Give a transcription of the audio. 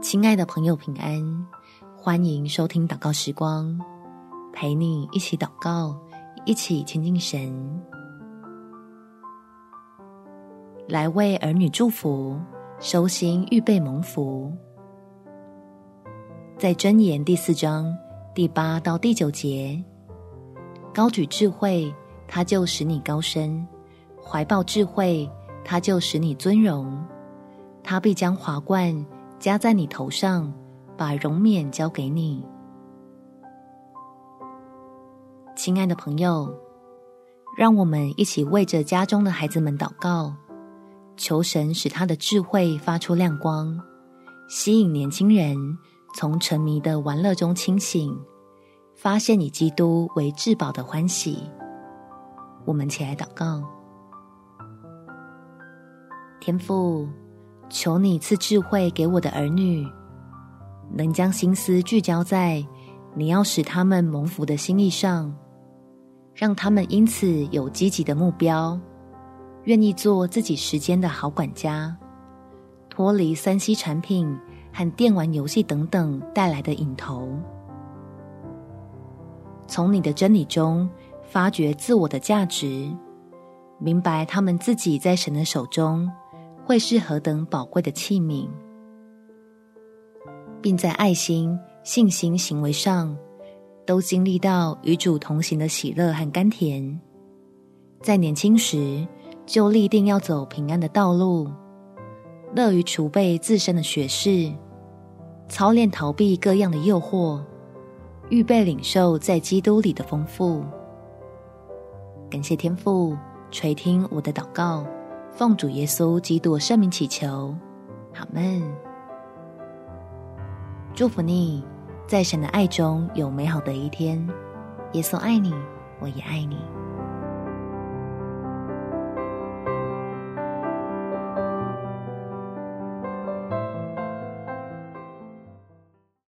亲爱的朋友，平安！欢迎收听祷告时光，陪你一起祷告，一起亲近神，来为儿女祝福，收心预备蒙福。在箴言第四章第八到第九节，高举智慧，他就使你高升；怀抱智慧，他就使你尊荣。他必将华冠加在你头上，把荣冕交给你。亲爱的朋友，让我们一起为着家中的孩子们祷告，求神使他的智慧发出亮光，吸引年轻人从沉迷的玩乐中清醒，发现以基督为至宝的欢喜。我们起来祷告，天父。求你赐智慧给我的儿女，能将心思聚焦在你要使他们蒙福的心意上，让他们因此有积极的目标，愿意做自己时间的好管家，脱离三 C 产品和电玩游戏等等带来的瘾头，从你的真理中发掘自我的价值，明白他们自己在神的手中。会是何等宝贵的器皿，并在爱心、信心、行为上，都经历到与主同行的喜乐和甘甜。在年轻时就立定要走平安的道路，乐于储备自身的学识，操练逃避各样的诱惑，预备领受在基督里的丰富。感谢天父垂听我的祷告。奉主耶稣基督圣名祈求，阿门。祝福你，在神的爱中有美好的一天。耶稣爱你，我也爱你。